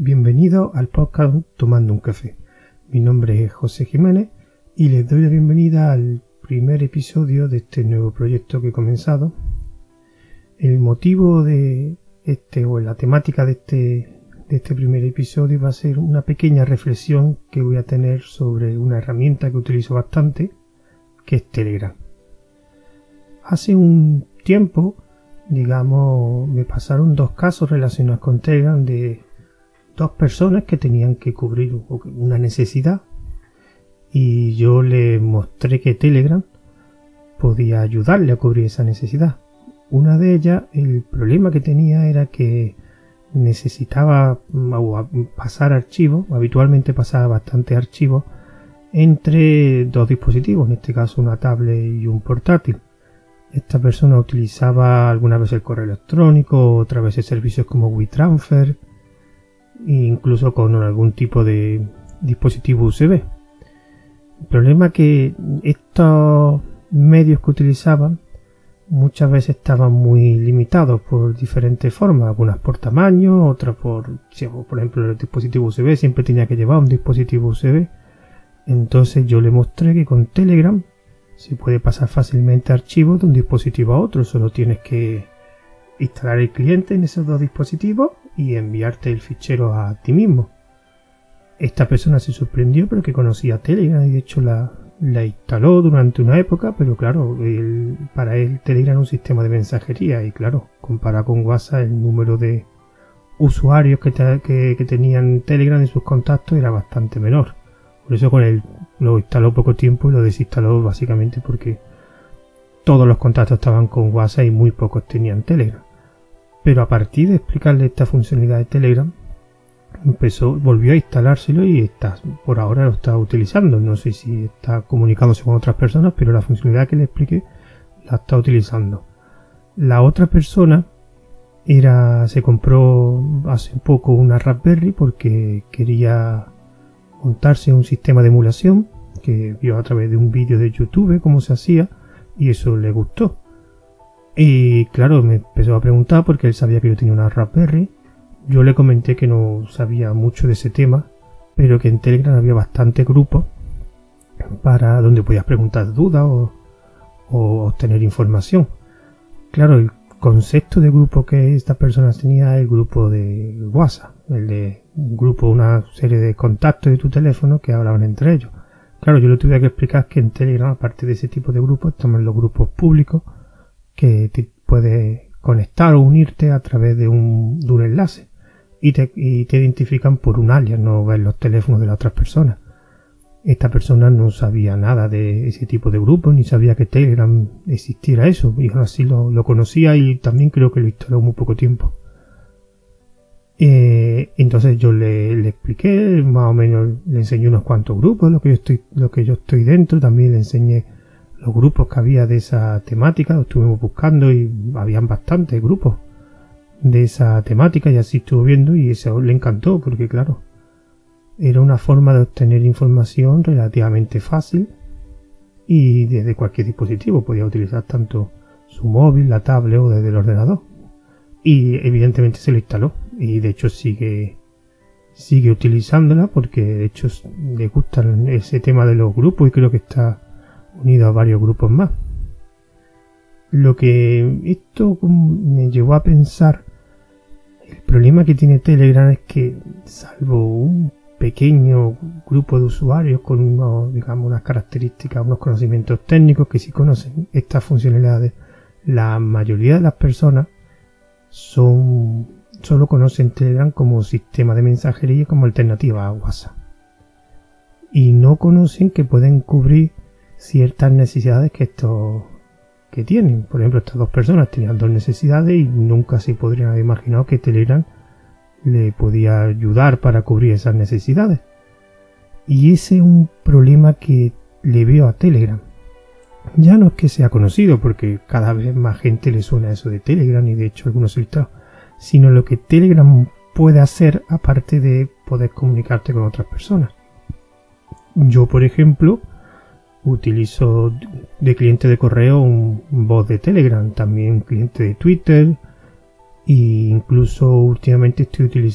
Bienvenido al podcast Tomando un Café. Mi nombre es José Jiménez y les doy la bienvenida al primer episodio de este nuevo proyecto que he comenzado. El motivo de este o la temática de este, de este primer episodio va a ser una pequeña reflexión que voy a tener sobre una herramienta que utilizo bastante, que es Telegram. Hace un tiempo, digamos, me pasaron dos casos relacionados con Telegram de dos personas que tenían que cubrir una necesidad y yo le mostré que Telegram podía ayudarle a cubrir esa necesidad. Una de ellas, el problema que tenía era que necesitaba mm, pasar archivos, habitualmente pasaba bastante archivos entre dos dispositivos, en este caso una tablet y un portátil. Esta persona utilizaba alguna vez el correo electrónico, otra vez servicios como WeTransfer, incluso con algún tipo de dispositivo USB. El problema es que estos medios que utilizaban muchas veces estaban muy limitados por diferentes formas, algunas por tamaño, otras por, por ejemplo, el dispositivo USB siempre tenía que llevar un dispositivo USB. Entonces yo le mostré que con Telegram se puede pasar fácilmente archivos de un dispositivo a otro, solo tienes que instalar el cliente en esos dos dispositivos y enviarte el fichero a ti mismo. Esta persona se sorprendió porque conocía Telegram y de hecho la, instaló durante una época, pero claro, para él Telegram es un sistema de mensajería y claro, comparado con WhatsApp el número de usuarios que, que, tenían Telegram en sus contactos era bastante menor. Por eso con él lo instaló poco tiempo y lo desinstaló básicamente porque todos los contactos estaban con WhatsApp y muy pocos tenían Telegram. Pero a partir de explicarle esta funcionalidad de Telegram, empezó, volvió a instalárselo y está, por ahora lo está utilizando. No sé si está comunicándose con otras personas, pero la funcionalidad que le expliqué la está utilizando. La otra persona era, se compró hace poco una Raspberry porque quería montarse un sistema de emulación que vio a través de un vídeo de YouTube cómo se hacía y eso le gustó. Y claro, me empezó a preguntar porque él sabía que yo tenía una Raspberry. Yo le comenté que no sabía mucho de ese tema, pero que en Telegram había bastante grupos para donde podías preguntar dudas o, obtener información. Claro, el concepto de grupo que esta persona tenía es el grupo de WhatsApp, el de un grupo, una serie de contactos de tu teléfono que hablaban entre ellos. Claro, yo le tuve que explicar que en Telegram, aparte de ese tipo de grupos, estamos los grupos públicos que te puedes conectar o unirte a través de un, de un enlace y te, y te, identifican por un alias, no ves los teléfonos de las otras personas. Esta persona no sabía nada de ese tipo de grupo, ni sabía que Telegram existiera eso, y así lo, lo conocía y también creo que lo instaló muy poco tiempo. Eh, entonces yo le, le, expliqué, más o menos le enseñé unos cuantos grupos, lo que yo estoy, lo que yo estoy dentro, también le enseñé los grupos que había de esa temática, lo estuvimos buscando y habían bastantes grupos de esa temática y así estuvo viendo y eso le encantó porque claro, era una forma de obtener información relativamente fácil y desde cualquier dispositivo. Podía utilizar tanto su móvil, la tablet o desde el ordenador. Y evidentemente se lo instaló y de hecho sigue sigue utilizándola porque de hecho le gusta ese tema de los grupos y creo que está unido a varios grupos más. Lo que esto me llevó a pensar, el problema que tiene Telegram es que, salvo un pequeño grupo de usuarios con unos, digamos, unas características, unos conocimientos técnicos que sí conocen estas funcionalidades, la mayoría de las personas son solo conocen Telegram como sistema de mensajería como alternativa a WhatsApp. Y no conocen que pueden cubrir ciertas necesidades que estos que tienen. Por ejemplo, estas dos personas tenían dos necesidades y nunca se podrían haber imaginado que Telegram le podía ayudar para cubrir esas necesidades. Y ese es un problema que le veo a Telegram. Ya no es que sea conocido, porque cada vez más gente le suena eso de Telegram y de hecho algunos solicitados, sino lo que Telegram puede hacer aparte de poder comunicarte con otras personas. Yo, por ejemplo, utilizo de cliente de correo un bot de Telegram, también cliente de Twitter e incluso últimamente estoy utilizando